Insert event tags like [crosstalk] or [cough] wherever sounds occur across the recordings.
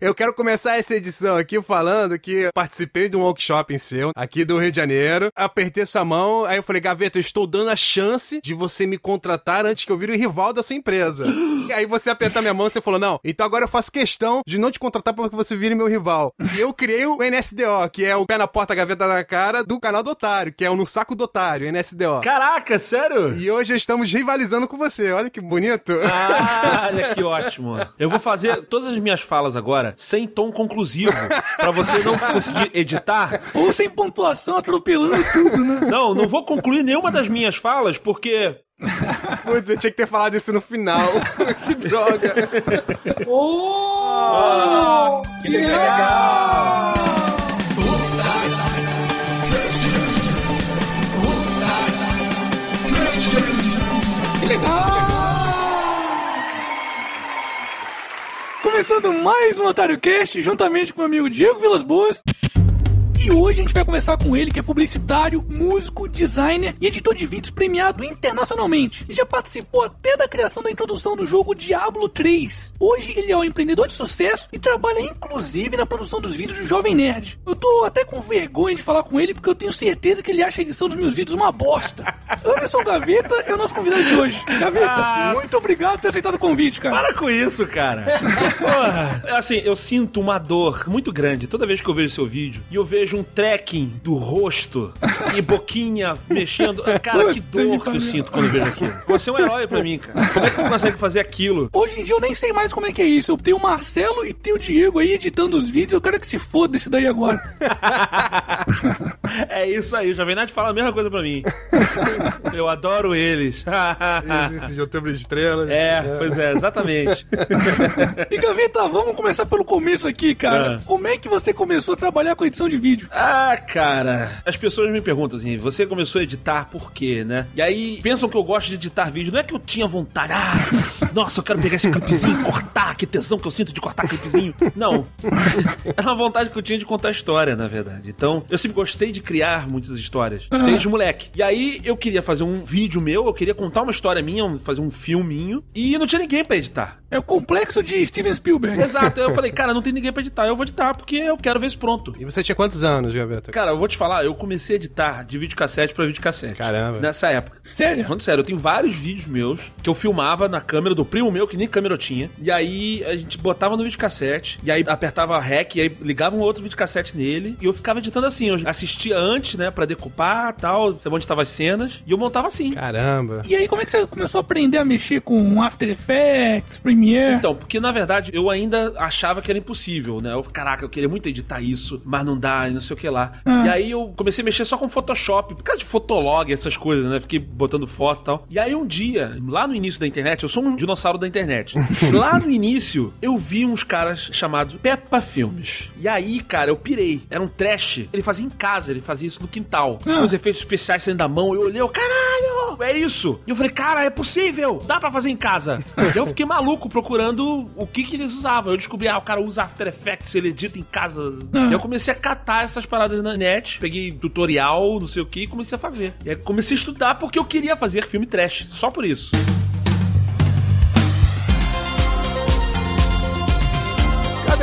Eu quero começar essa edição aqui falando que participei de um workshop em seu, aqui do Rio de Janeiro. Apertei sua mão, aí eu falei, Gaveta, eu estou dando a chance de você me contratar antes que eu vire o rival da sua empresa. [gasps] e aí você apertou minha mão e você falou, não, então agora eu faço questão de não te contratar para que você vire meu rival. E eu criei o NSDO, que é o pé na porta, gaveta na cara do canal do Otário, que é o No Saco do Otário, NSDO. Caraca, sério? E hoje estamos rivalizando com você, olha que bonito. Ah, [laughs] olha que ótimo. Eu vou fazer todas as minhas falas agora sem tom conclusivo, pra você não conseguir editar. Ou sem pontuação, atropelando tudo, né? Não, não vou concluir nenhuma das minhas falas, porque Putz, eu tinha que ter falado isso no final. [laughs] que droga. Oh, que legal! Que Começando mais um Otário Cast, juntamente com o amigo Diego Vilas Boas. E hoje a gente vai conversar com ele, que é publicitário, músico, designer e editor de vídeos premiado internacionalmente. E já participou até da criação da introdução do jogo Diablo 3. Hoje ele é um empreendedor de sucesso e trabalha inclusive na produção dos vídeos do Jovem Nerd. Eu tô até com vergonha de falar com ele porque eu tenho certeza que ele acha a edição dos meus vídeos uma bosta. Anderson Gaveta é o nosso convidado de hoje. Gaveta, muito obrigado por ter aceitado o convite, cara. Para com isso, cara. [laughs] Porra. Assim, eu sinto uma dor muito grande toda vez que eu vejo seu vídeo e eu vejo um tracking do rosto e boquinha mexendo. Cara, que dor que eu sinto quando eu vejo aquilo. Você é um herói pra mim, cara. Como é que tu consegue fazer aquilo? Hoje em dia eu nem sei mais como é que é isso. Eu tenho o Marcelo e tenho o Diego aí editando os vídeos. Eu quero que se foda esse daí agora. [laughs] é isso aí, o Jovem Nerd fala a mesma coisa pra mim. Eu adoro eles. Existe de outubro de estrelas. É, pois é, exatamente. e Gaveta, vamos começar pelo começo aqui, cara. Ah. Como é que você começou a trabalhar com edição de vídeo? Ah, cara, as pessoas me perguntam assim: você começou a editar por quê, né? E aí pensam que eu gosto de editar vídeo. Não é que eu tinha vontade, ah, [laughs] nossa, eu quero pegar esse clipezinho e cortar, que tesão que eu sinto de cortar clipezinho. Não. Era [laughs] uma vontade que eu tinha de contar história, na verdade. Então, eu sempre gostei de criar muitas histórias, desde moleque. E aí eu queria fazer um vídeo meu, eu queria contar uma história minha, fazer um filminho, e não tinha ninguém pra editar. É o complexo de Steven Spielberg. Exato. Eu falei, cara, não tem ninguém pra editar. Eu vou editar porque eu quero ver isso pronto. E você tinha quantos anos, Gaveta? Cara, eu vou te falar, eu comecei a editar de videocassete pra videocassete. Caramba. Nessa época. Sério? Falando sério, eu tenho vários vídeos meus que eu filmava na câmera do primo meu, que nem câmera eu tinha. E aí a gente botava no videocassete, e aí apertava REC, e aí ligava um outro videocassete nele, e eu ficava editando assim. Eu assistia antes, né, pra decupar tal, saber onde estavam as cenas, e eu montava assim. Caramba. E aí, como é que você começou a aprender a mexer com After Effects, Premiere? Então, porque na verdade eu ainda achava que era impossível, né? Eu, caraca, eu queria muito editar isso, mas não dá, e não sei o que lá. Ah. E aí eu comecei a mexer só com Photoshop, por causa de Fotolog, essas coisas, né? Fiquei botando foto e tal. E aí um dia, lá no início da internet, eu sou um dinossauro da internet. [laughs] lá no início, eu vi uns caras chamados Peppa Filmes. E aí, cara, eu pirei. Era um trash. Ele fazia em casa, ele fazia isso no quintal. Com os efeitos especiais saindo da mão. Eu olhei, eu, caralho, é isso. E eu falei, cara, é possível. Dá pra fazer em casa. [laughs] Eu fiquei maluco procurando o que que eles usavam. Eu descobri, ah, o cara usa After Effects, ele edita em casa. E eu comecei a catar essas paradas na net. Peguei tutorial, não sei o que, e comecei a fazer. E aí comecei a estudar porque eu queria fazer filme trash. Só por isso.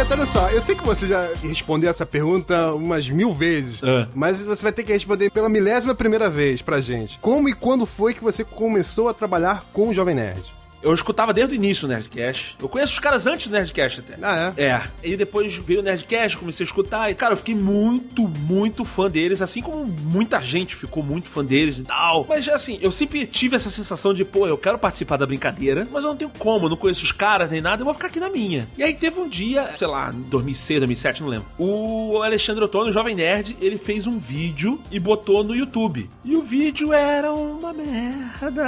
Olha só, eu sei que você já respondeu essa pergunta umas mil vezes, É. mas você vai ter que responder pela milésima primeira vez pra gente. Como e quando foi que você começou a trabalhar com o Jovem Nerd? Eu escutava desde o início o Nerdcast. Eu conheço os caras antes do Nerdcast até. Ah, é? É. E depois veio o Nerdcast, comecei a escutar. E, cara, eu fiquei muito, muito fã deles. Assim como muita gente ficou muito fã deles e tal. Mas, assim, eu sempre tive essa sensação de, pô, eu quero participar da brincadeira, mas eu não tenho como, eu não conheço os caras nem nada, eu vou ficar aqui na minha. E aí teve um dia, sei lá, em 2006, 2007, não lembro. O Alexandre Ottoni, o Jovem Nerd, ele fez um vídeo e botou no YouTube. E o vídeo era uma merda.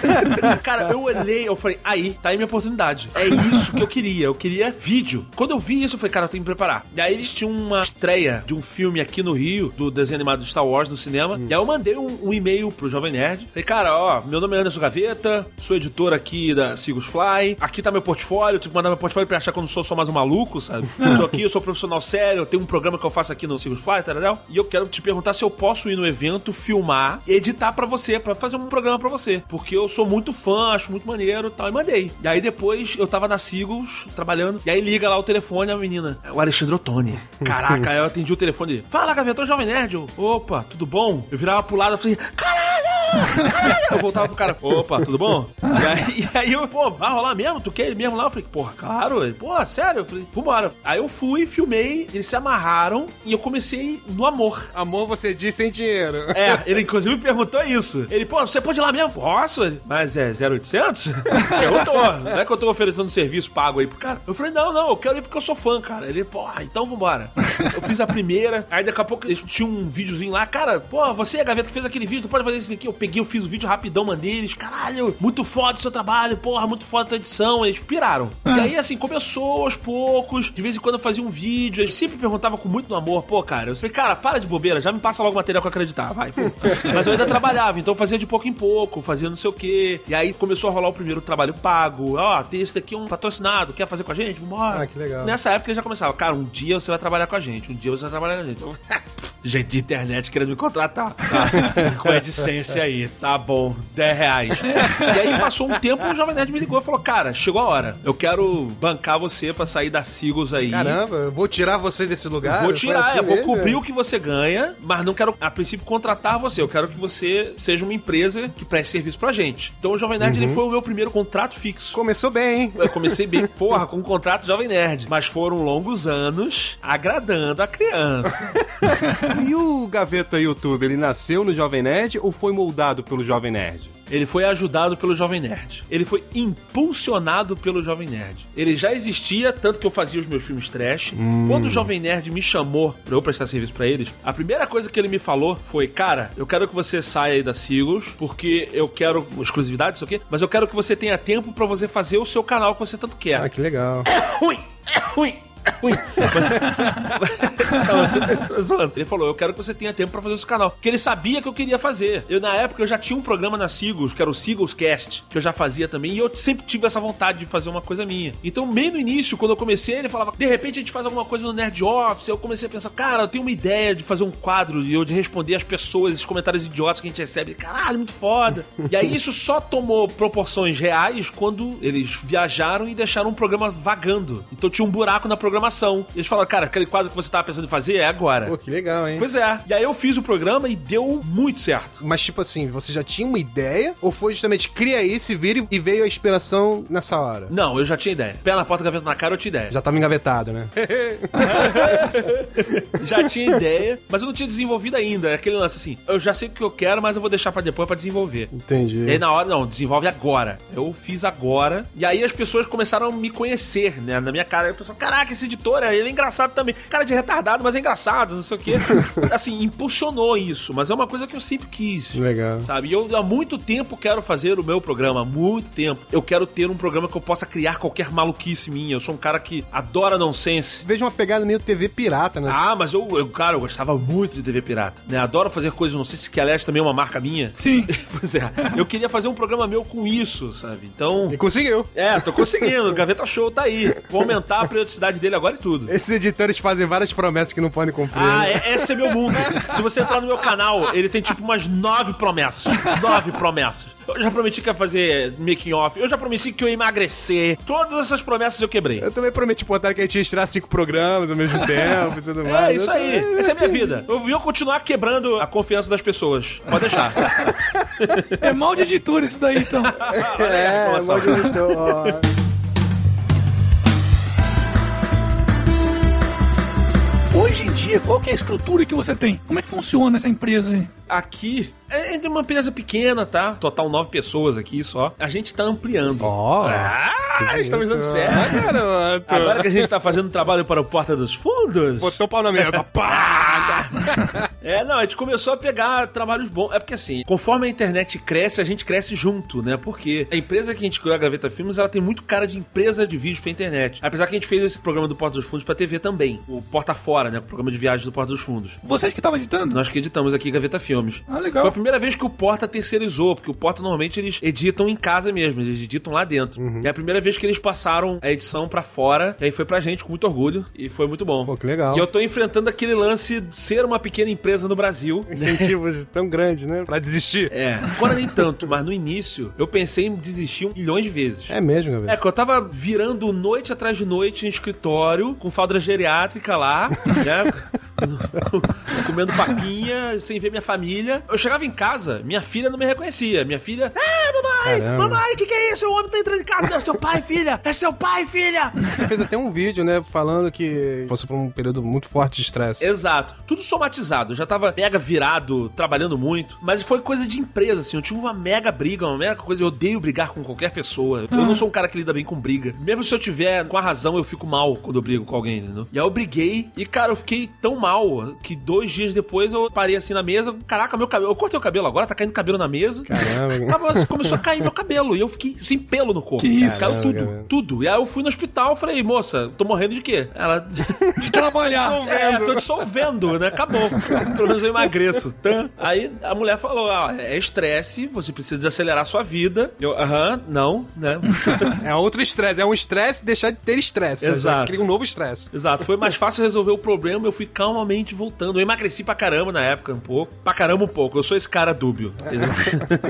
[laughs] cara, eu olhei, eu falei, aí, tá aí minha oportunidade. É isso que eu queria. Eu queria vídeo. Quando eu vi isso, eu falei, cara, eu tenho que me preparar. E aí eles tinham uma estreia de um filme aqui no Rio, do desenho animado do Star Wars no cinema. E aí eu mandei um, um e-mail pro Jovem Nerd. Falei, cara, ó, meu nome é Anderson Gaveta, sou editor aqui da Sigus Fly. Aqui tá meu portfólio. Eu tive que mandar meu portfólio pra achar que eu não sou só mais um maluco, sabe? [laughs] Eu tô aqui, eu sou profissional sério, eu tenho um programa que eu faço aqui no Sigus Fly, tá legal? E eu quero te perguntar se eu posso ir no evento, filmar, editar pra você, pra fazer um programa pra você. Porque eu sou muito fã, acho muito maneiro roteiro e tal, e mandei. E aí depois eu tava na Sigos, trabalhando, e aí liga lá o telefone, a menina, é o Alexandre Ottoni. [laughs] Caraca, eu atendi o telefone dele. Fala, Gaveta, Jovem Nerd. Eu, Opa, tudo bom? Eu virava pro lado e falei, caralho! Eu voltava pro cara, opa, tudo bom? E aí, e aí eu, pô, vai rolar mesmo? Tu quer ele mesmo lá? Eu falei, porra, claro. Ele, pô, sério? Eu falei, vambora. Aí eu fui, filmei, eles se amarraram e eu comecei no amor. Amor, você disse sem dinheiro. É, ele inclusive me perguntou isso. Ele, pô, você pode ir lá mesmo? Posso? Mas é 0800? [laughs] Perguntou. Não é que eu tô oferecendo serviço pago aí pro cara. Eu falei, não, não, eu quero ir porque eu sou fã, cara. Ele, porra, então vambora. Eu fiz a primeira, aí daqui a pouco eles tinham um videozinho lá, cara, pô, você é a gaveta que fez aquele vídeo, tu pode fazer isso aqui. Eu peguei, eu fiz o vídeo rapidão, mandei eles, caralho, muito foda o seu trabalho, porra, muito foda a tua edição. Eles piraram. E aí, assim, começou aos poucos, de vez em quando eu fazia um vídeo, eles sempre perguntavam com muito amor, pô, cara, eu falei, cara, para de bobeira, já me passa logo o material que eu acreditar, vai, pô. [laughs] Mas eu ainda trabalhava, então eu fazia de pouco em pouco, fazia não sei o quê. E aí começou a rolar o primeiro trabalho pago. Ó, tem esse daqui um patrocinado, quer fazer com a gente? Vambora. Ah, que legal. Nessa época ele já começava, cara, um dia você vai trabalhar com a gente, um dia você vai trabalhar com a gente. [laughs] Gente de internet querendo me contratar. Tá? Com a AdSense aí, tá bom, 10 reais. E aí passou um tempo, o Jovem Nerd me ligou e falou, cara, chegou a hora, eu quero bancar você pra sair da Sigos aí. Caramba, eu vou tirar você desse lugar? Vou tirar, assim eu vou mesmo? cobrir o que você ganha, mas não quero, a princípio, contratar você. Eu quero que você seja uma empresa que preste serviço pra gente. Então o Jovem Nerd Uhum. ele foi o meu primeiro contrato fixo. Começou bem, hein? Eu comecei bem, [laughs] porra, com um contrato Jovem Nerd. Mas foram longos anos agradando a criança. [laughs] [laughs] E o Gaveta YouTube, ele nasceu no Jovem Nerd ou foi moldado pelo Jovem Nerd? Ele foi ajudado pelo Jovem Nerd. Ele foi impulsionado pelo Jovem Nerd. Ele já existia, tanto que eu fazia os meus filmes trash. Quando o Jovem Nerd me chamou pra eu prestar serviço pra eles, a primeira coisa que ele me falou foi: Cara, eu quero que você saia aí da Siglos, porque eu quero exclusividade, isso aqui, mas eu quero que você tenha tempo pra você fazer o seu canal que você tanto quer. Ah, que legal. é ruim, é ruim. [laughs] Zoando. Ele falou: Eu quero que você tenha tempo pra fazer esse canal. Porque ele sabia que eu queria fazer. Eu, na época, eu já tinha um programa na Seagulls, que era o Seagulls Cast, que eu já fazia também, e eu sempre tive essa vontade de fazer uma coisa minha. Então, meio no início, quando eu comecei, ele falava: De repente a gente faz alguma coisa no Nerd Office. Eu comecei a pensar: Cara, eu tenho uma ideia de fazer um quadro e eu de responder às pessoas, esses comentários idiotas que a gente recebe. Caralho, muito foda. e aí isso só tomou proporções reais quando eles viajaram e deixaram um programa vagando. Então tinha um buraco na programação. E eles falaram: Cara, aquele quadro que você tava pensando em fazer é agora. Pô, que legal, hein? Pois é. E aí eu fiz o programa e deu muito certo. Mas, tipo assim, você já tinha uma ideia? Ou foi justamente cria isso e vira e veio a inspiração nessa hora? Não, eu já tinha ideia. Pé na porta, gaveta na cara, eu tinha ideia. Já tava engavetado, né? [laughs] Já tinha ideia, mas eu não tinha desenvolvido ainda. É aquele lance assim, eu já sei o que eu quero, mas eu vou deixar pra depois pra desenvolver. Entendi. E aí na hora, não, desenvolve agora. Eu fiz agora. E aí as pessoas começaram a me conhecer, né? Na minha cara. O pessoal, caraca, esse editor, ele é engraçado também. Cara de retardado, mas é engraçado, não sei o quê. [laughs] assim, impulsionou isso. Mas é uma coisa que eu sempre quis. Legal. Sabe? E eu há muito tempo quero fazer o meu programa, há muito tempo. Eu quero ter um programa que eu possa criar qualquer maluquice minha. Eu sou um cara que adora nonsense. Vejo uma pegada meio TV pirata, né? Ah, mas eu, eu, cara, eu gostava muito de TV Pirata. Né? Adoro fazer coisas, não sei se que aliás também é uma marca minha. Sim. [laughs] pois é. Eu queria fazer um programa meu com isso, sabe? Então. E conseguiu. É, tô conseguindo. Gaveta Show tá aí. Vou aumentar a periodicidade dele agora e tudo. Esses editores fazem várias promessas que não podem cumprir. Ah, né? é, esse é meu mundo. [laughs] Se você entrar no meu canal, ele tem tipo umas nove promessas. Nove promessas. Eu já prometi que ia fazer making off. Eu já prometi que eu ia emagrecer. Todas essas promessas eu quebrei. Eu também prometi pro Otário que a gente ia estrear cinco programas ao mesmo tempo e tudo mais. É isso aí. Eu- Essa é a minha assim, vida. Eu vou continuar quebrando a confiança das pessoas. Pode deixar. [laughs] É mal de editor isso daí, então. Olha aí a É, reclamação. mas então, Hoje em dia, qual que é a estrutura que você tem? Como é que funciona essa empresa aí? Aqui é de uma empresa pequena, tá? Total nove pessoas aqui só. A gente tá ampliando. Ó. Ah, estamos dando certo. garoto. Agora que a gente tá fazendo trabalho para o Porta dos Fundos. Botou o pau na mesa. [laughs] Pá! É, não, a gente começou a pegar trabalhos bons. É porque assim, conforme a internet cresce, a gente cresce junto, né? Porque a empresa que a gente criou, a Graveta Filmes, ela tem muito cara de empresa de vídeos pra internet. Apesar que a gente fez esse programa do Porta dos Fundos pra TV também. O Porta Fora, né? O programa de viagem do Porta dos Fundos. Vocês que estavam editando? Nós que editamos aqui Gaveta Filmes. Ah, legal. Foi a primeira vez que o Porta terceirizou, porque o Porta normalmente eles editam em casa mesmo, eles editam lá dentro. E é a primeira vez que eles passaram a edição pra fora, e aí foi pra gente com muito orgulho, e foi muito bom. Pô, que legal. E eu tô enfrentando aquele lance de ser uma pequena empresa no Brasil. Incentivos [laughs] tão grandes, né? Pra desistir. É, agora nem tanto, mas no início eu pensei em desistir um milhões de vezes. É mesmo, Gabriel. É, que eu tava virando noite atrás de noite em escritório, com falda geriátrica lá, [laughs] né? [laughs] Comendo papinha, sem ver minha família. Eu chegava em casa, minha filha não me reconhecia. Minha filha, ah, mamãe, Caramba. mamãe, o que, que é isso? O homem tá entrando em casa. É seu pai, filha! É seu pai, filha! Você fez até um vídeo, né? Falando que fosse por um período muito forte de estresse. Exato. Tudo somatizado. Eu já tava mega virado, trabalhando muito. Mas foi coisa de empresa, assim. Eu tive uma mega briga, uma mega coisa. Eu odeio brigar com qualquer pessoa. Eu não sou um cara que lida bem com briga. Mesmo se eu tiver com a razão, eu fico mal quando eu brigo com alguém, entendeu? E aí eu briguei. E, cara, eu fiquei tão mal que dois dias depois eu parei assim na mesa. Caraca, meu cabelo. Eu cortei o cabelo agora, tá caindo cabelo na mesa. Caramba. Tava- começou a cair meu cabelo e eu fiquei sem pelo no corpo. Que isso? Caiu Caramba, tudo, cara. tudo. E aí eu fui no hospital falei, moça, tô morrendo de quê? Ela. De [laughs] trabalhar. É, tô dissolvendo, né? Acabou. Pelo menos eu emagreço. Tã. Aí a mulher falou: ó, é estresse, você precisa de acelerar a sua vida. Eu, aham, não, né? [laughs] É outro estresse. É um estresse deixar de ter estresse. né? Exato. Cria um novo estresse. Exato, foi mais fácil resolver o problema, eu fui calmamente voltando. Eu emagreci pra caramba na época, um pouco. Pra caramba, um pouco. Eu sou esse cara dúbio. entendeu?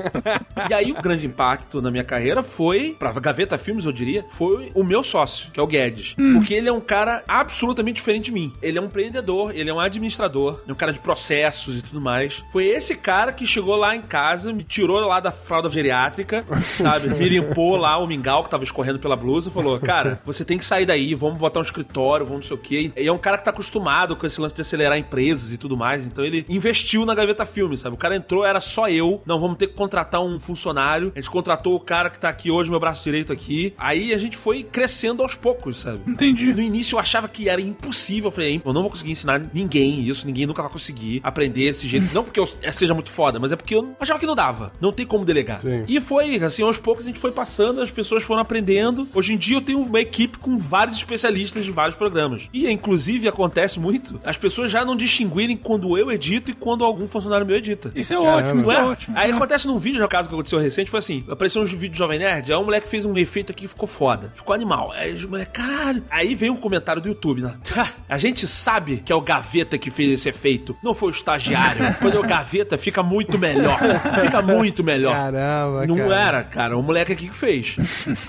[laughs] e aí, o grande impacto na minha carreira foi, pra Gaveta Filmes, eu diria, foi o meu sócio, que é o Guedes. Porque ele é um cara absolutamente diferente de mim. Ele é um empreendedor, ele é um administrador, é um cara de processos e tudo mais. Foi esse cara que chegou lá em casa, me tirou lá da fralda geriátrica, [laughs] sabe? Me limpou lá o mingau que tava escorrendo pela blusa e falou: Cara, você tem que sair daí, vamos botar um escritório, vamos não sei o quê. E é um cara que tá acostumado com esse lance de acelerar empresas e tudo mais. Então ele investiu na Gaveta Filmes, sabe? O cara entrou, era só eu. Não, vamos ter que contratar um funcionário. A gente contratou o cara que tá aqui hoje, meu braço direito aqui. Aí a gente foi crescendo aos poucos, sabe? Entendi. No início eu achava que era impossível. Eu falei, eu não vou conseguir ensinar ninguém isso, ninguém nunca vai conseguir aprender esse jeito. [laughs] Não porque eu seja muito foda, mas é porque eu achava que não dava. Não tem como delegar. Sim. E foi, assim, aos poucos a gente foi passando, as pessoas foram aprendendo. Hoje em dia eu tenho uma equipe com vários especialistas de vários programas. E, inclusive, acontece muito as pessoas já não distinguirem quando eu edito e quando algum funcionário meu edita. Isso é Caramba. ótimo, isso é é? ótimo. Aí acontece num vídeo, no caso que aconteceu recente, foi assim: apareceu uns vídeos do Jovem Nerd, aí um moleque fez um efeito aqui e ficou foda. Ficou animal. Aí o moleque, caralho. Aí veio um comentário do YouTube, né? [laughs] A gente sabe que é o Gaveta que fez esse efeito. Não foi o estagiário. [laughs] Quando é o Gaveta, fica muito melhor. Fica muito melhor. Caramba, Não cara. era, cara. O moleque aqui que fez.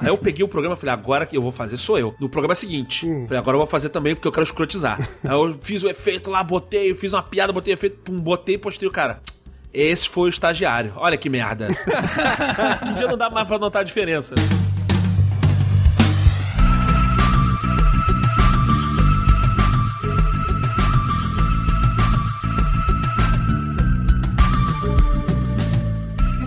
Aí eu peguei o programa e falei, agora que eu vou fazer sou eu. No programa seguinte. Falei, agora eu vou fazer também porque eu quero escrotizar. [laughs] Aí eu fiz o efeito lá, botei, fiz uma piada, botei efeito, pum, botei e postei o cara. Esse foi o estagiário. Olha que merda. Hoje [laughs] em dia não dá mais pra notar a diferença.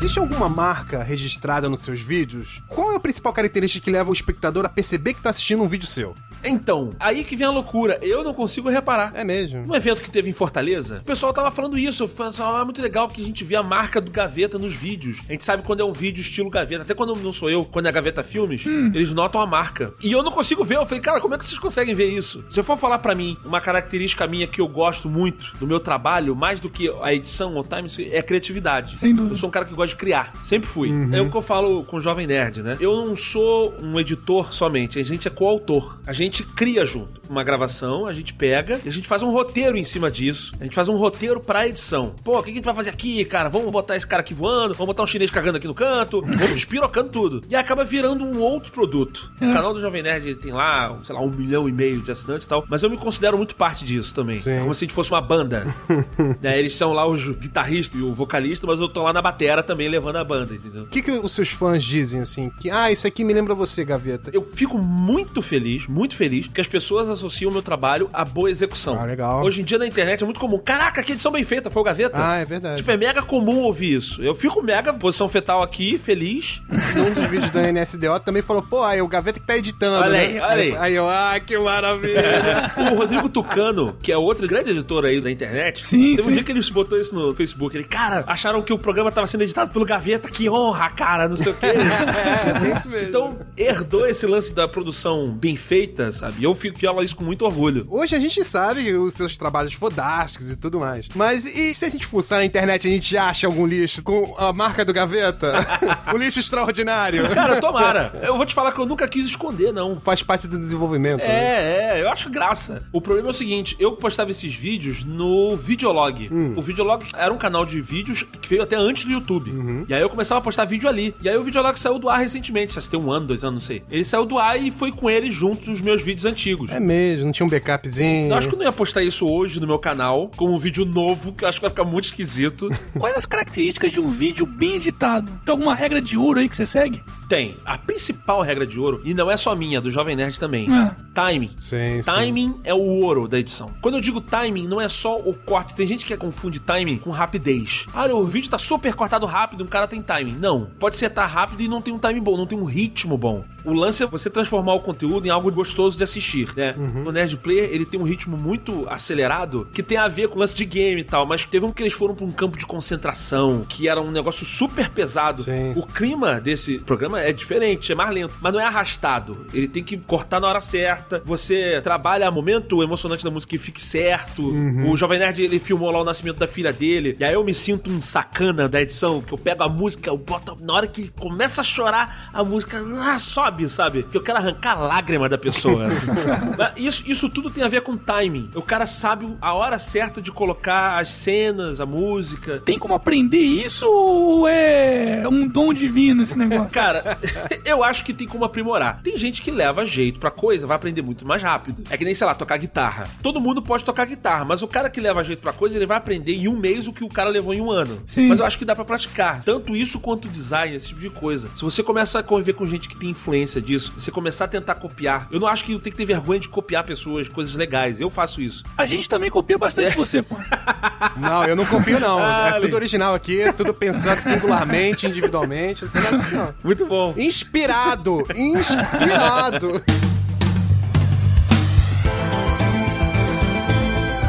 Existe alguma marca registrada nos seus vídeos? Qual é a principal característica que leva o espectador a perceber que tá assistindo um vídeo seu? Então, aí que vem a loucura. Eu não consigo reparar. É mesmo. No evento que teve em Fortaleza, o pessoal tava falando isso. O pessoal, é muito legal que a gente vê a marca do Gaveta nos vídeos. A gente sabe quando é um vídeo estilo Gaveta. Até quando não sou eu, quando é Gaveta Filmes, eles notam a marca. E eu não consigo ver. Eu falei, cara, como é que vocês conseguem ver isso? Se eu for falar pra mim uma característica minha que eu gosto muito do meu trabalho, mais do que a edição ou time, é a criatividade. Sem dúvida. Eu sou um cara que gosta de criar. Sempre fui. É o que eu falo com o Jovem Nerd, né? Eu não sou um editor somente. A gente é coautor. A gente cria junto. Uma gravação, a gente pega e a gente faz um roteiro em cima disso. A gente faz um roteiro pra edição. Pô, o que a gente vai fazer aqui, cara? Vamos botar esse cara aqui voando, vamos botar um chinês cagando aqui no canto, vamos despirocando tudo. E acaba virando um outro produto. O canal do Jovem Nerd tem lá, sei lá, um milhão e meio de assinantes e tal. Mas eu me considero muito parte disso também. Sim. É como se a gente fosse uma banda. [laughs] né? Eles são lá os guitarristas e o vocalista, mas eu tô lá na batera também levando a banda, entendeu? O que, que os seus fãs dizem assim? Que, ah, isso aqui me lembra você, Gaveta. Eu fico muito feliz, muito feliz, que as pessoas associam o meu trabalho à boa execução. Ah, legal. Hoje em dia na internet é muito comum. Caraca, que edição bem feita, foi o Gaveta. Ah, é verdade. Tipo, é mega comum ouvir isso. Eu fico mega posição fetal aqui, feliz. Num dos vídeos da NSDO também falou, pô, aí o Gaveta que tá editando, Olha né? aí, olha aí. Aí eu, ah, que maravilha. [laughs] o Rodrigo Tucano, que é outro grande editor aí da internet, Sim, teve um sim. dia que ele botou isso no Facebook. Ele, cara, acharam que o programa tava sendo editado pelo Gaveta, que honra, cara, não sei o quê. [laughs] é, é isso mesmo. Então, herdou esse lance da produção bem feita, sabe? E eu fico falo isso com muito orgulho. Hoje a gente sabe os seus trabalhos fodásticos e tudo mais. Mas e se a gente fuçar na internet e a gente acha algum lixo com a marca do Gaveta? [laughs] um lixo extraordinário. Cara, tomara. Eu vou te falar que eu nunca quis esconder, não. Faz parte do desenvolvimento. né? É, é, eu acho graça. O problema é o seguinte: eu postava esses vídeos no Videolog. O Videolog era um canal de vídeos que veio até antes do YouTube. E aí eu começava a postar vídeo ali. E aí o Videolog saiu do ar recentemente, se tem um ano, dois anos, não sei. Ele saiu do ar e foi com ele juntos os meus vídeos antigos. É mesmo, não tinha um backupzinho. Eu acho que eu não ia postar isso hoje no meu canal, como um vídeo novo, que eu acho que vai ficar muito esquisito. [laughs] Quais as características de um vídeo bem editado? Tem alguma regra de ouro aí que você segue? Tem. A principal regra de ouro, e não é só minha, do Jovem Nerd também. Ah. Timing. Sim, sim. Timing é o ouro da edição. Quando eu digo timing, não é só o corte. Tem gente que confunde timing com rapidez. Ah, o vídeo tá super cortado rápido, um cara tem timing. Não. Pode ser tá rápido e não tem um timing bom, não tem um ritmo bom. O lance é você transformar o conteúdo em algo gostoso de assistir, né? Uhum. O Nerd Player, ele tem um ritmo muito acelerado, que tem a ver com o lance de game e tal, mas teve um que eles foram pra um campo de concentração, que era um negócio super pesado. Sim. O clima desse programa é diferente, é mais lento, mas não é arrastado. Ele tem que cortar na hora certa. Você trabalha o momento emocionante da música que fique certo. Uhum. O Jovem Nerd, ele filmou lá o nascimento da filha dele. E aí eu me sinto um sacana da edição, que eu pego a música, eu boto. Na hora que ele começa a chorar, a música ah, sobe, sabe? Que eu quero arrancar a lágrima da pessoa. [laughs] Isso, isso tudo tem a ver com timing. O cara sabe a hora certa de colocar as cenas, a música. Tem como aprender isso ou é um dom divino esse negócio? [laughs] Cara, [laughs] eu acho que tem como aprimorar. Tem gente que leva jeito pra coisa, vai aprender muito mais rápido. É que nem, sei lá, tocar guitarra. Todo mundo pode tocar guitarra, mas o cara que leva jeito pra coisa, ele vai aprender em um mês o que o cara levou em um ano. Sim. Mas eu acho que dá pra praticar. Tanto isso quanto design, esse tipo de coisa. Se você começa a conviver com gente que tem influência disso, você começar a tentar copiar. Eu não acho que tem que ter vergonha de copiar pessoas, coisas legais. Eu faço isso. A gente também copia bastante você, pô. [laughs] Não, eu não copio, não. Ah, é tudo original aqui, é tudo pensado singularmente, individualmente. [laughs] Não tem nada disso, não. Muito bom. Inspirado! Inspirado!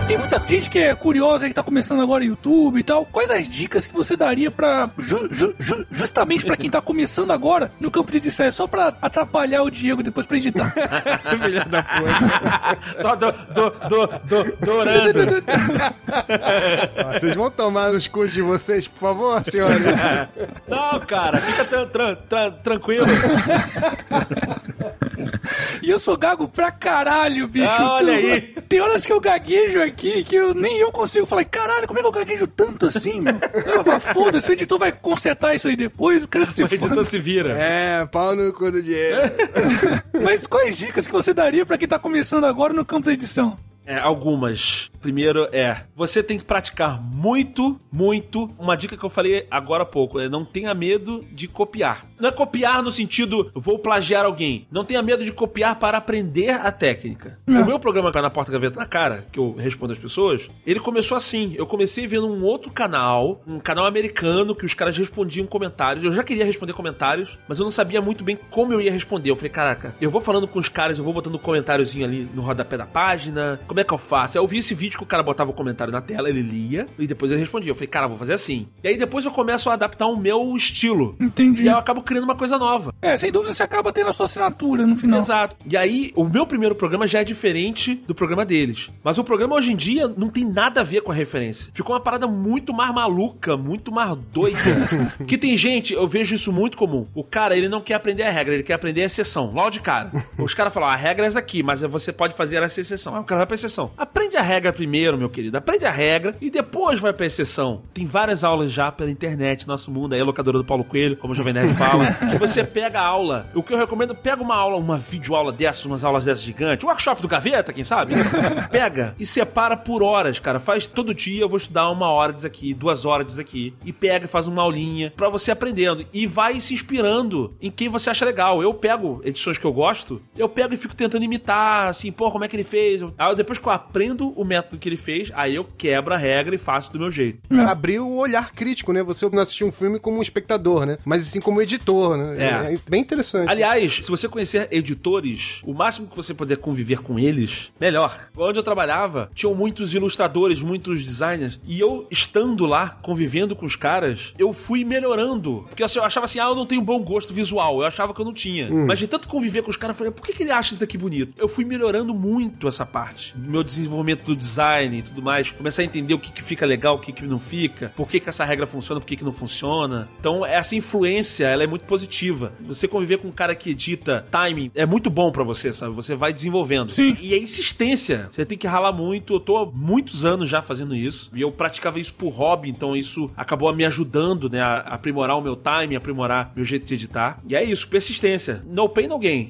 Tem muita gente que é curiosa, que tá começando agora o YouTube e tal. Quais as dicas que você daria pra. ju- ju- ju- justamente pra quem tá começando agora no campo de design, só pra atrapalhar o Diego depois pra editar? [laughs] Filha da puta. Tô do, do, do, do, dourando. Ó, Vocês vão tomar nos cursos de vocês, por favor, senhores? Não, cara, fica tran- tran- tran- tranquilo. E eu sou gago pra caralho, bicho. Ah, olha Tu- aí. Tem horas que eu gaguejo aqui que eu, nem eu consigo falar, caralho, como é que eu gaguejo tanto assim, meu? Eu falo, Foda-se, o editor vai consertar isso aí depois, o cara se O editor se vira. É, pau no cu do dinheiro. [laughs] Mas quais dicas que você daria pra quem tá começando agora no campo da edição? É, algumas. Primeiro é, você tem que praticar muito, muito. Uma dica que eu falei agora há pouco é não tenha medo de copiar. Não é copiar no sentido vou plagiar alguém. Não tenha medo de copiar para aprender a técnica. É. O meu programa na Porta Gaveta na Cara, que eu respondo às pessoas, ele começou assim. Eu comecei vendo um outro canal, um canal americano, que os caras respondiam comentários. Eu já queria responder comentários, mas eu não sabia muito bem como eu ia responder. Eu falei, caraca, eu vou falando com os caras, eu vou botando um comentáriozinho ali no rodapé da página. Como é que eu faço? Eu vi esse vídeo que o cara botava o comentário na tela, ele lia, e depois ele respondia. Eu falei, cara, vou fazer assim. E aí depois eu começo a adaptar o meu estilo. Entendi. E aí eu acabo criando uma coisa nova. É, sem dúvida você acaba tendo a sua assinatura no final. Exato. E aí, o meu primeiro programa já é diferente do programa deles. Mas o programa hoje em dia não tem nada a ver com a referência. Ficou uma parada muito mais maluca, muito mais doida. [laughs] que tem gente, eu vejo isso muito comum. O cara, ele não quer aprender a regra, ele quer aprender a exceção. Logo de cara. Os caras falam, a regra é essa aqui, mas você pode fazer essa exceção. Aí o cara vai pra exceção. Aprende a regra primeiro, meu querido. Aprende a regra e depois vai pra exceção. Tem várias aulas já pela internet, nosso mundo aí, a locadora do Paulo Coelho, como o Jovem Nerd fala, [laughs] que você pega a aula. O que eu recomendo, pega uma aula, uma videoaula dessas, umas aulas dessas gigantes, o workshop do Gaveta, quem sabe? [laughs] pega e separa por horas, cara. Faz todo dia, eu vou estudar uma hora disso aqui, duas horas disso aqui. E pega e faz uma aulinha pra você aprendendo. E vai se inspirando em quem você acha legal. Eu pego edições que eu gosto, eu pego e fico tentando imitar, assim, pô, como é que ele fez? Aí depois depois que eu aprendo o método que ele fez, aí eu quebro a regra e faço do meu jeito. Abrir o olhar crítico, né? Você não assistir um filme como um espectador, né? Mas sim como editor, né? É. bem interessante. Aliás, se você conhecer editores, o máximo que você puder conviver com eles, melhor. Onde eu trabalhava, tinham muitos ilustradores, muitos designers, e eu estando lá, convivendo com os caras, eu fui melhorando. Porque assim, eu achava assim, ah, eu não tenho bom gosto visual. Eu achava que eu não tinha. Mas de tanto conviver com os caras, eu falei, por que, que ele acha isso aqui bonito? Eu fui melhorando muito essa parte. Meu desenvolvimento do design e tudo mais. Comecei a entender o que, que fica legal, o que, que não fica, por que, que essa regra funciona, por que, que não funciona. Então, essa influência, ela é muito positiva. Você conviver com um cara que edita timing é muito bom pra você, sabe? Você vai desenvolvendo. Sim. E a insistência. Você tem que ralar muito. Eu tô há muitos anos já fazendo isso. E eu praticava isso por hobby, então isso acabou me ajudando, né? A aprimorar o meu timing, aprimorar meu jeito de editar. E é isso, persistência. No pain, no gain.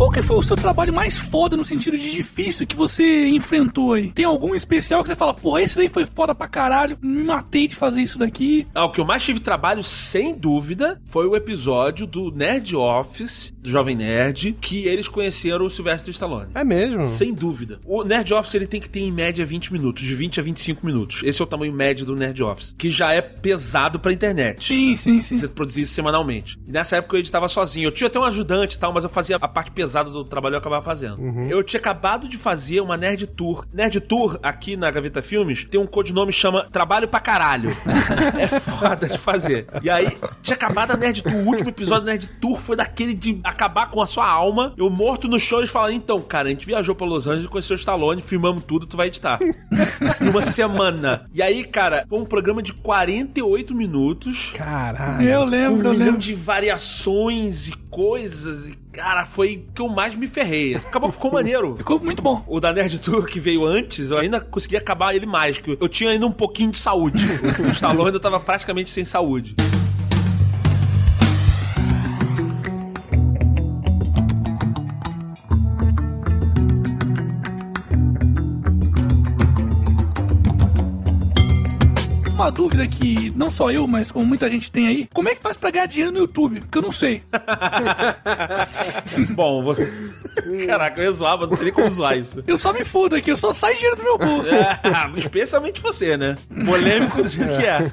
Qual que foi o seu trabalho mais foda no sentido de difícil que você enfrentou aí? Tem algum especial que você fala, porra, esse daí foi foda pra caralho, me matei de fazer isso daqui. Ah, o que eu mais tive trabalho, sem dúvida, foi o episódio do Nerd Office, do Jovem Nerd, que eles conheceram o Sylvester Stallone. É mesmo? Sem dúvida. O Nerd Office ele tem que ter em média 20 minutos, de 20 a 25 minutos. Esse é o tamanho médio do Nerd Office, que já é pesado pra internet. Sim, sim, sim. Você produzia isso semanalmente. E nessa época eu editava sozinho. Eu tinha até um ajudante e tal, mas eu fazia a parte pesada do trabalho eu acabava fazendo. Eu tinha acabado de fazer uma Nerd Tour. Nerd Tour, aqui na Gaveta Filmes, tem um codinome que chama Trabalho pra Caralho. [laughs] é foda de fazer. E aí, tinha acabado a Nerd Tour. O último episódio da Nerd Tour foi daquele de acabar com a sua alma. Eu morto no chão, eles falaram: então, cara, a gente viajou pra Los Angeles, conheceu o Stallone, filmamos tudo, tu vai editar. [laughs] em uma semana. E aí, cara, foi um programa de 48 minutos. Caralho. Eu Um lembro, eu milhão lembro. de variações e coisas. E, cara, foi o que eu mais me ferrei. Acabou que ficou maneiro. [laughs] Ficou muito bom. O da Nerd Tour que veio antes, eu ainda consegui acabar ele mais, que eu tinha ainda um pouquinho de saúde. [laughs] O Stallone ainda tava praticamente sem saúde. Uma dúvida que não só eu, mas como muita gente tem aí, como é que faz pra ganhar dinheiro no YouTube? Porque eu não sei. [laughs] Bom, vou... [laughs] caraca, eu ia zoar, mas não sei nem como zoar isso. Eu só me fodo aqui, eu só saio dinheiro do meu bolso. É, [laughs] especialmente você, né? Polêmico do jeito que é.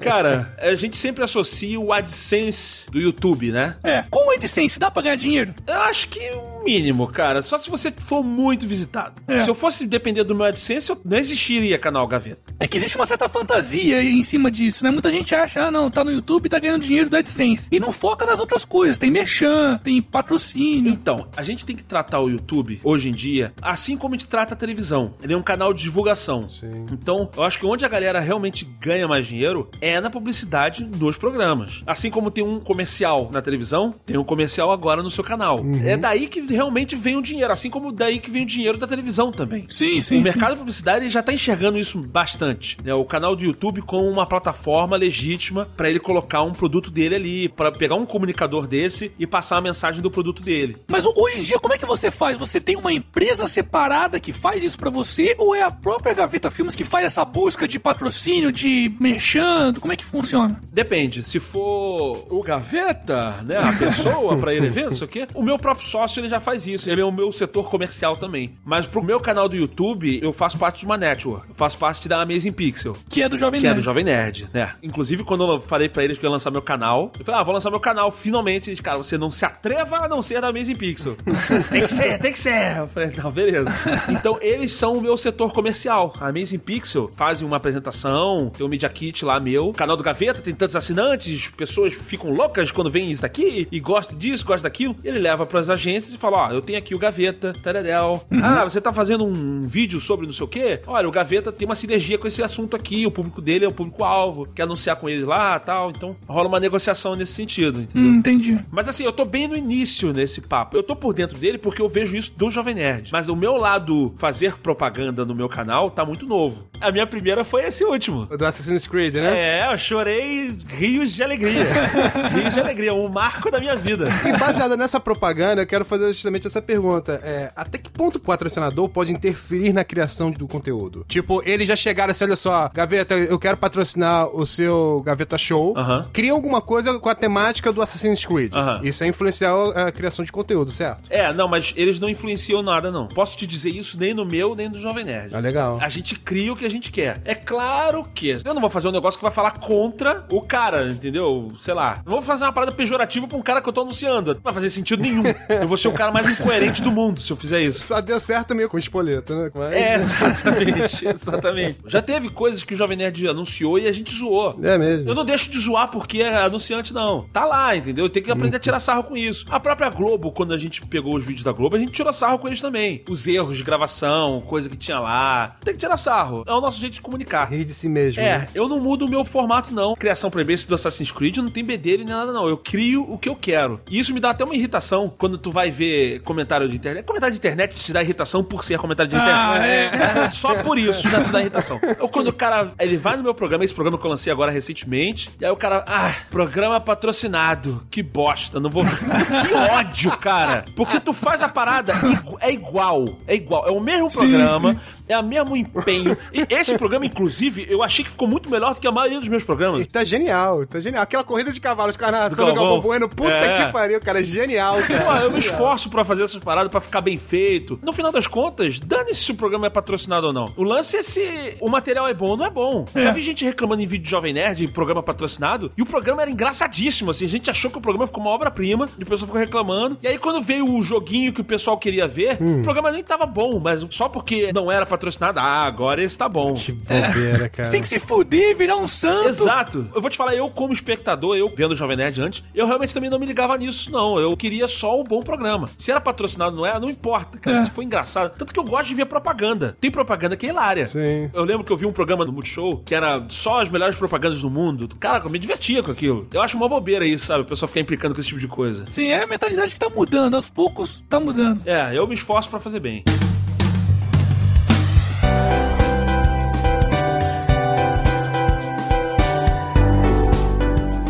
Cara, a gente sempre associa o AdSense do YouTube, né? É. Com o AdSense, dá pra ganhar dinheiro? Eu acho que o mínimo, cara. Só se você for muito visitado. É. Se eu fosse depender do meu AdSense, eu não existiria canal Gaveta. É que existe uma certa fantasia em cima disso, né? Muita gente acha, ah, não, tá no YouTube e tá ganhando dinheiro do AdSense. E não foca nas outras coisas. Tem merchan, tem patrocínio. Então, a gente tem que tratar o YouTube, hoje em dia, assim como a gente trata a televisão. Ele é um canal de divulgação. Sim. Então, eu acho que onde a galera realmente ganha mais dinheiro é na publicidade dos programas. Assim como tem um comercial na televisão, tem um comercial agora no seu canal. É daí que realmente vem o dinheiro, assim como daí que vem o dinheiro da televisão também. Sim, sim, o mercado de publicidade já tá enxergando isso bastante. Né? O canal do YouTube como uma plataforma legítima para ele colocar um produto dele ali, para pegar um comunicador desse e passar a mensagem do produto dele. Mas hoje em dia, como é que você faz? Você tem uma empresa separada que faz isso pra você ou é a própria Gaveta Filmes que faz essa busca de patrocínio, de merchando? Como é que funciona? Depende, se for o gaveta, né, a pessoa para ir evento, não sei o quê, o meu próprio sócio ele já faz isso, ele é o meu setor comercial também. Mas pro meu canal do YouTube, eu faço parte de uma network, eu faço parte da Amazing Pixel. Que é do Jovem Que é Nerd. do Jovem Nerd, né? Inclusive, quando eu falei pra eles que eu ia lançar meu canal, eu falei, ah, vou lançar meu canal, finalmente. Eles, cara, você não se atreva a não ser da Amazing Pixel. [laughs] tem que ser, tem que ser. Eu falei, não, beleza. Então, eles são o meu setor comercial. A Amazing Pixel fazem uma apresentação, tem um Media Kit lá meu. O canal do Gaveta tem tantos assinantes, pessoas ficam loucas quando veem isso daqui e gostam disso, gostam daquilo. Ele leva pras agências e fala, ó, eu tenho aqui o Gaveta, tararel. Ah, você tá fazendo um vídeo sobre não sei o quê? Olha, o Gaveta tem uma sinergia com esse assunto aqui, o público dele é o público-alvo, quer anunciar com ele lá tal. Então, rola uma negociação nesse sentido, entendeu? Hum, entendi. Mas assim, eu tô bem no início nesse papo. Eu tô por dentro dele porque eu vejo isso do Jovem Nerd. Mas o meu lado fazer propaganda no meu canal tá muito novo. A minha primeira foi esse último. O do Assassin's Creed, né? É, eu chorei rios de alegria. [laughs] rios de alegria, um marco da minha vida. E baseada nessa propaganda, eu quero fazer justamente essa pergunta. É, até que ponto o patrocinador pode interferir na criação do conteúdo? Tipo, eles já chegaram assim, olha só, Gaveta, eu quero patrocinar o seu Gaveta Show. Aham. Cria alguma coisa com a temática do Assassin's Creed. Aham. Isso é influenciar a criação de conteúdo, certo? É, não, mas eles não influenciam nada, não. Posso te dizer isso nem no meu, nem do Jovem Nerd. Ah, legal. A gente cria o que a gente quer. É claro que eu não vou fazer um negócio que vai falar contra o cara, entendeu? Sei lá. Não vou fazer uma parada pejorativa pra um cara que eu tô anunciando. Não vai fazer sentido nenhum. [laughs] Eu vou ser o cara mais incoerente do mundo se eu fizer isso. Só deu certo meio com o espoleto, né? Mas... É, exatamente, [laughs] exatamente. Já teve coisas que o Jovem Nerd anunciou e a gente zoou. É mesmo. Eu não deixo de zoar porque é anunciante, não. Tá lá, entendeu? Tem que aprender a tirar sarro com isso. A própria Globo, quando a gente pegou os vídeos da Globo, a gente tirou sarro com eles também. Os erros de gravação, coisa que tinha lá. Tem que tirar sarro. É o nosso jeito de comunicar. Rir de si mesmo. É, né? eu não mudo o meu formato, não. Criação pra esse do Assassin's Creed não tem bedelho nem nada, não. Eu crio o que eu quero. E isso me dá até uma irritação quando tu vai ver comentário de internet. Comentário de internet te dá irritação por ser comentário de internet. Ah, é. É, Só por isso já te dá irritação. Ou quando o cara, ele vai no meu programa, esse programa que eu lancei agora recentemente, e aí o cara, ah, programa patrocinado, que bosta, não vou... que ódio, cara. Porque tu faz a parada, é igual, é igual, é o mesmo Sim, programa, sim. é o mesmo empenho. E esse programa, inclusive, eu achei que ficou muito melhor do que a maioria dos meus programas. E tá genial, tá genial. Aquela corrida de cavalos com a narração Do Galvão. Bueno, puta É. que pariu, cara. Genial, Pô, cara. eu me esforço pra fazer essas paradas pra ficar bem feito. No final das contas, dane-se se o programa é patrocinado ou não. O lance é se o material é bom ou não é bom. Já vi gente reclamando em vídeo de Jovem Nerd, em programa patrocinado, e o programa era engraçadíssimo, assim. A gente achou que o programa ficou uma obra-prima, e o pessoal ficou reclamando. E aí, quando veio o joguinho que o pessoal queria ver, o programa nem tava bom, mas só porque não era patrocinado, ah, agora esse tá bom. Que bobeira, cara. Você tem que se fuder e virar um santo. Exato. Eu vou te falar, eu como espectador, eu vendo o Jovem Nerd antes, eu realmente também não me ligava nisso, não. Eu queria só o bom programa. Se era patrocinado ou não era, não importa, cara. É. Se foi engraçado. Tanto que eu gosto de ver propaganda. Tem propaganda que é hilária. Sim. Eu lembro que eu vi um programa no Multishow que era só as melhores propagandas do mundo. Cara, eu me divertia com aquilo. Eu acho uma bobeira isso, sabe? O pessoal ficar implicando com esse tipo de coisa. Sim, é a mentalidade que tá mudando. Aos poucos, tá mudando. É, eu me esforço pra fazer bem.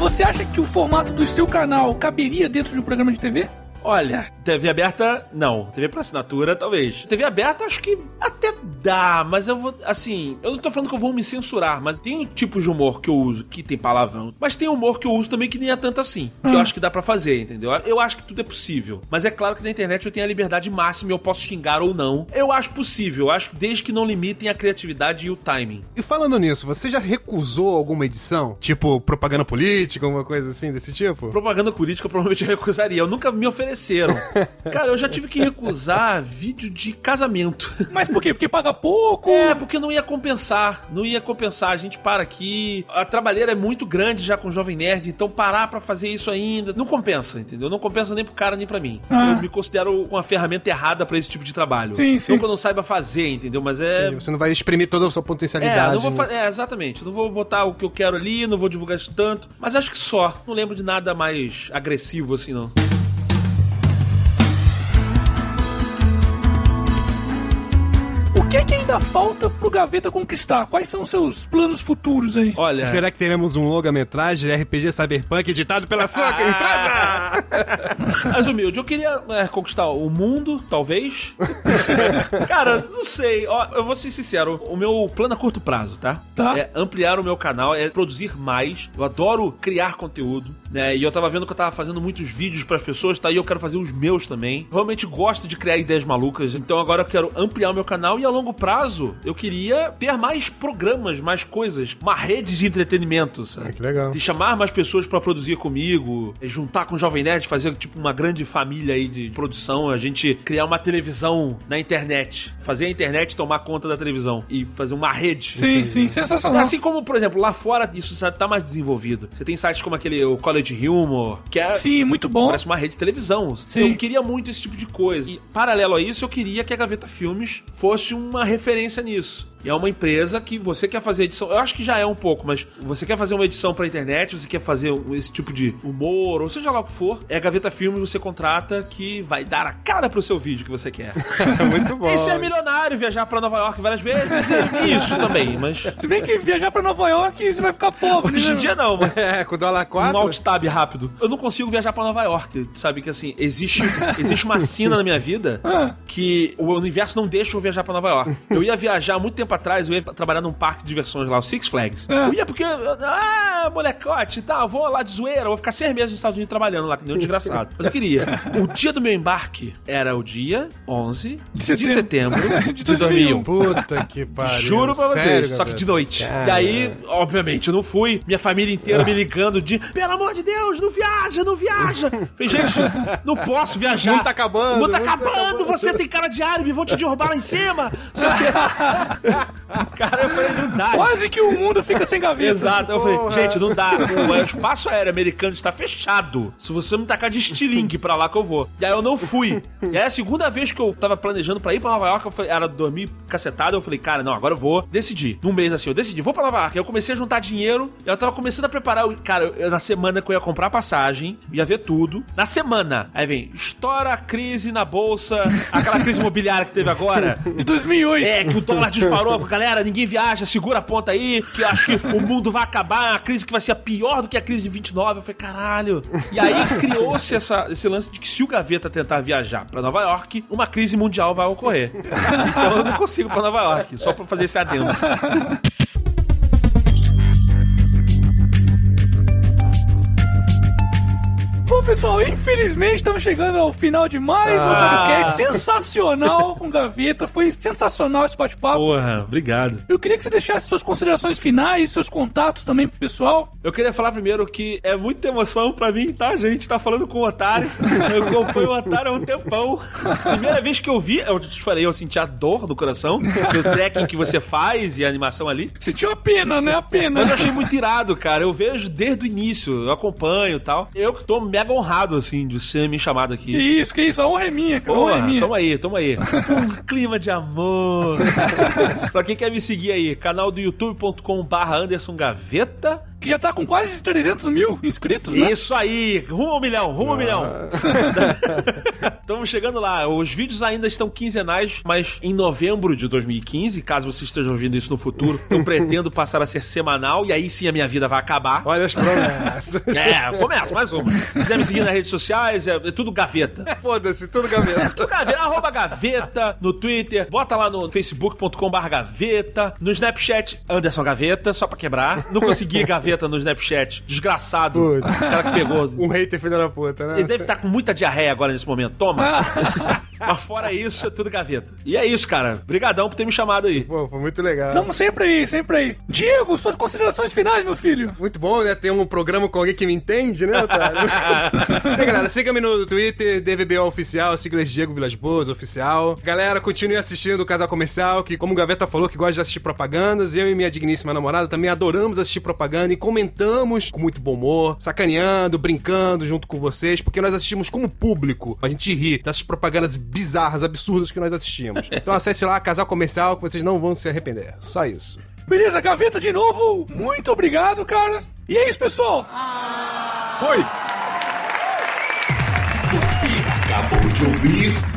Você acha que o formato do seu canal caberia dentro de um programa de TV? Olha, TV aberta, não. TV pra assinatura, talvez. TV aberta, acho que até dá, mas eu vou. Assim, eu não tô falando que eu vou me censurar, mas tem tipos de humor que eu uso que tem palavrão. Mas tem humor que eu uso também que nem é tanto assim. Que eu acho que dá pra fazer, entendeu? Eu acho que tudo é possível. Mas é claro que na internet eu tenho a liberdade máxima e eu posso xingar ou não. Eu acho possível, eu acho que desde que não limitem a criatividade e o timing. E falando nisso, você já recusou alguma edição? Tipo, propaganda política, alguma coisa assim desse tipo? Propaganda política eu provavelmente [laughs] recusaria. Eu nunca me [laughs] Cara, eu já tive que recusar vídeo de casamento. Mas por quê? Porque paga pouco? É, porque não ia compensar. Não ia compensar. A gente para aqui. A trabalheira é muito grande já com o Jovem Nerd, então parar pra fazer isso ainda. Não compensa, entendeu? Não compensa nem pro cara nem pra mim. Ah. Eu me considero uma ferramenta errada pra esse tipo de trabalho. Sim, sim. Não que eu não saiba fazer, entendeu? Mas é. Você não vai exprimir toda a sua É, potencialidade. não vou fa- é, exatamente. Não vou botar o que eu quero ali, não vou divulgar isso tanto. Mas acho que só. Não lembro de nada mais agressivo assim, não. Que é que ainda falta pro Gaveta conquistar? Quais são os seus planos futuros aí? Olha. Será que teremos um longa-metragem RPG Cyberpunk editado pela sua Ah. empresa? [laughs] Mas humilde, eu queria é, conquistar o mundo, talvez. [laughs] Cara, não sei. Ó, eu vou ser sincero, o meu plano a curto prazo, tá? Tá. É ampliar o meu canal, é produzir mais. Eu adoro criar conteúdo, né? E eu tava vendo que eu tava fazendo muitos vídeos pras pessoas, tá? E eu quero fazer os meus também. Realmente gosto de criar ideias malucas, então agora eu quero ampliar o meu canal e a longo prazo eu queria ter mais programas, mais coisas, uma rede de entretenimento, sabe? Ah, que legal. de chamar mais pessoas pra produzir comigo, eh, juntar com o Jovem Nerd, fazer tipo uma grande família aí de produção, a gente criar uma televisão na internet, fazer a internet tomar conta da televisão e fazer uma rede. Sim, sim, sensacional. Assim como, por exemplo, lá fora isso tá mais desenvolvido. Você tem sites como aquele o College Humor, que é Sim, muito bom. Parece uma rede de televisão. Sim. Eu queria muito esse tipo de coisa. E, paralelo a isso, eu queria que a Gaveta Filmes fosse uma referência nisso. E é uma empresa que você quer fazer edição. Eu acho que já é um pouco, mas você quer fazer uma edição pra internet, você quer fazer um- esse tipo de humor, ou seja lá o que for, é a Gaveta Filmes você contrata que vai dar a cara pro seu vídeo que você quer. [laughs] Muito bom. E ser milionário, viajar pra Nova York várias vezes, e [laughs] isso também, mas. Se bem que viajar pra Nova York, você vai ficar pobre. Hoje em né? dia não, mas. [laughs] É, com o dólar Um 4. alt tab rápido. Eu não consigo viajar pra Nova York. Sabe que assim, existe, existe uma sina na minha vida que o universo não deixa eu viajar pra Nova York. Eu ia viajar muito tempo atrás, eu ia trabalhar num parque de diversões lá, o Six Flags. Eu ia porque, ah, molecote e tal, vou lá de zoeira, vou ficar seis meses nos Estados Unidos trabalhando lá, que nem um desgraçado. Mas eu queria. [laughs] O dia do meu embarque era o dia 11 de setembro, setembro. [laughs] de, De 2001. Puta que pariu. Juro pra vocês, Sério, só que de noite. Cara. E aí, obviamente, eu não fui. Minha família inteira me ligando de pelo amor de Deus, não viaja, não viaja. [laughs] Falei, gente, não posso viajar. O mundo tá acabando, O mundo tá mundo tá acabando, acabando. você tem cara de árabe, vão te derrubar lá em cima. Cara, eu falei, não dá. Quase que o mundo fica sem gaveta. Exato, eu Porra. falei, gente, não dá. O espaço aéreo americano está fechado. Se você me tacar de estilingue pra lá que eu vou. E aí eu não fui. E aí a segunda vez que eu tava planejando pra ir pra Nova York, eu falei, era dormir cacetado, eu falei, cara, não, agora eu vou. Decidi. Num mês assim, eu decidi, vou pra Nova York. Aí eu comecei a juntar dinheiro, e eu tava começando a preparar. Cara, eu- na semana que eu ia comprar passagem, ia ver tudo. Na semana, aí vem, estoura a crise na bolsa, aquela crise imobiliária que teve agora. De 2008. É, que o dólar disparou. Galera, ninguém viaja, segura a ponta aí, que eu acho que o mundo vai acabar, a crise que vai ser pior do que a crise de 29. Eu falei, caralho. E aí criou-se esse lance de que se o Gaveta tentar viajar pra Nova York, uma crise mundial vai ocorrer. Então eu não consigo pra Nova York, só pra fazer esse adendo. Pessoal, infelizmente estamos chegando ao final de mais um Ah. podcast sensacional com Gaveta. Foi sensacional esse bate-papo. Porra, obrigado. Eu queria que você deixasse suas considerações finais, seus contatos também pro pessoal. Eu queria falar primeiro que é muita emoção pra mim, tá, gente? Tá falando com o Otário. Eu acompanho o Otário há um tempão. Primeira vez que eu vi, eu te falei, eu senti a dor do coração, do tracking que você faz e a animação ali. Sentiu a pena, né? A pena. Mas eu achei muito irado, cara. Eu vejo desde o início, eu acompanho e tal. Eu que tô mega honrado, assim, de você me chamado Que aqui. isso, que isso. A honra é minha, cara. Honra é minha. toma aí, toma aí. [laughs] Um clima de amor. [laughs] pra quem quer me seguir aí, canal do youtube.com barra Anderson Gaveta. Que já tá com quase 300 mil inscritos, né? Isso aí, rumo ao milhão, rumo ao milhão. [laughs] Estamos chegando lá. Os vídeos ainda estão quinzenais, mas em novembro de 2015, caso você esteja ouvindo isso no futuro, eu pretendo passar a ser semanal e aí sim a minha vida vai acabar. Olha as promessas. [laughs] É, começa, mais uma. Se quiser me seguir nas redes sociais, é, é tudo gaveta. [laughs] Foda-se, tudo gaveta. Tudo gaveta, arroba gaveta no Twitter, bota lá no facebook.com.br gaveta, no Snapchat, Anderson Gaveta, só pra quebrar. Não consegui gaveta no Snapchat, desgraçado. Putz. O cara que pegou. [laughs] Um hater filho da puta, né? Ele deve estar com muita diarreia agora nesse momento. Toma. [laughs] [laughs] Mas fora isso, é tudo gaveta. E é isso, cara. Brigadão por ter me chamado aí. Pô, foi muito legal. Tamo sempre aí, sempre aí. Diego, suas considerações finais, meu filho. Muito bom, né? Ter um programa com alguém que me entende, né, Otário? [laughs] e aí, galera, siga-me no Twitter, DVBO Oficial, siglas Diego Vilas Boas Oficial. Galera, continue assistindo o Casal Comercial, que como o Gaveta falou, que gosta de assistir propagandas, eu e minha digníssima namorada também adoramos assistir propaganda e comentamos com muito bom humor, sacaneando, brincando junto com vocês, porque nós assistimos como público, a gente rir dessas propagandas bizarras, absurdas que nós assistimos. Então acesse lá, Casal Comercial, que vocês não vão se arrepender. Só isso. Beleza, Gaveta de novo. Muito obrigado, cara. E é isso, pessoal. Foi. Você acabou de ouvir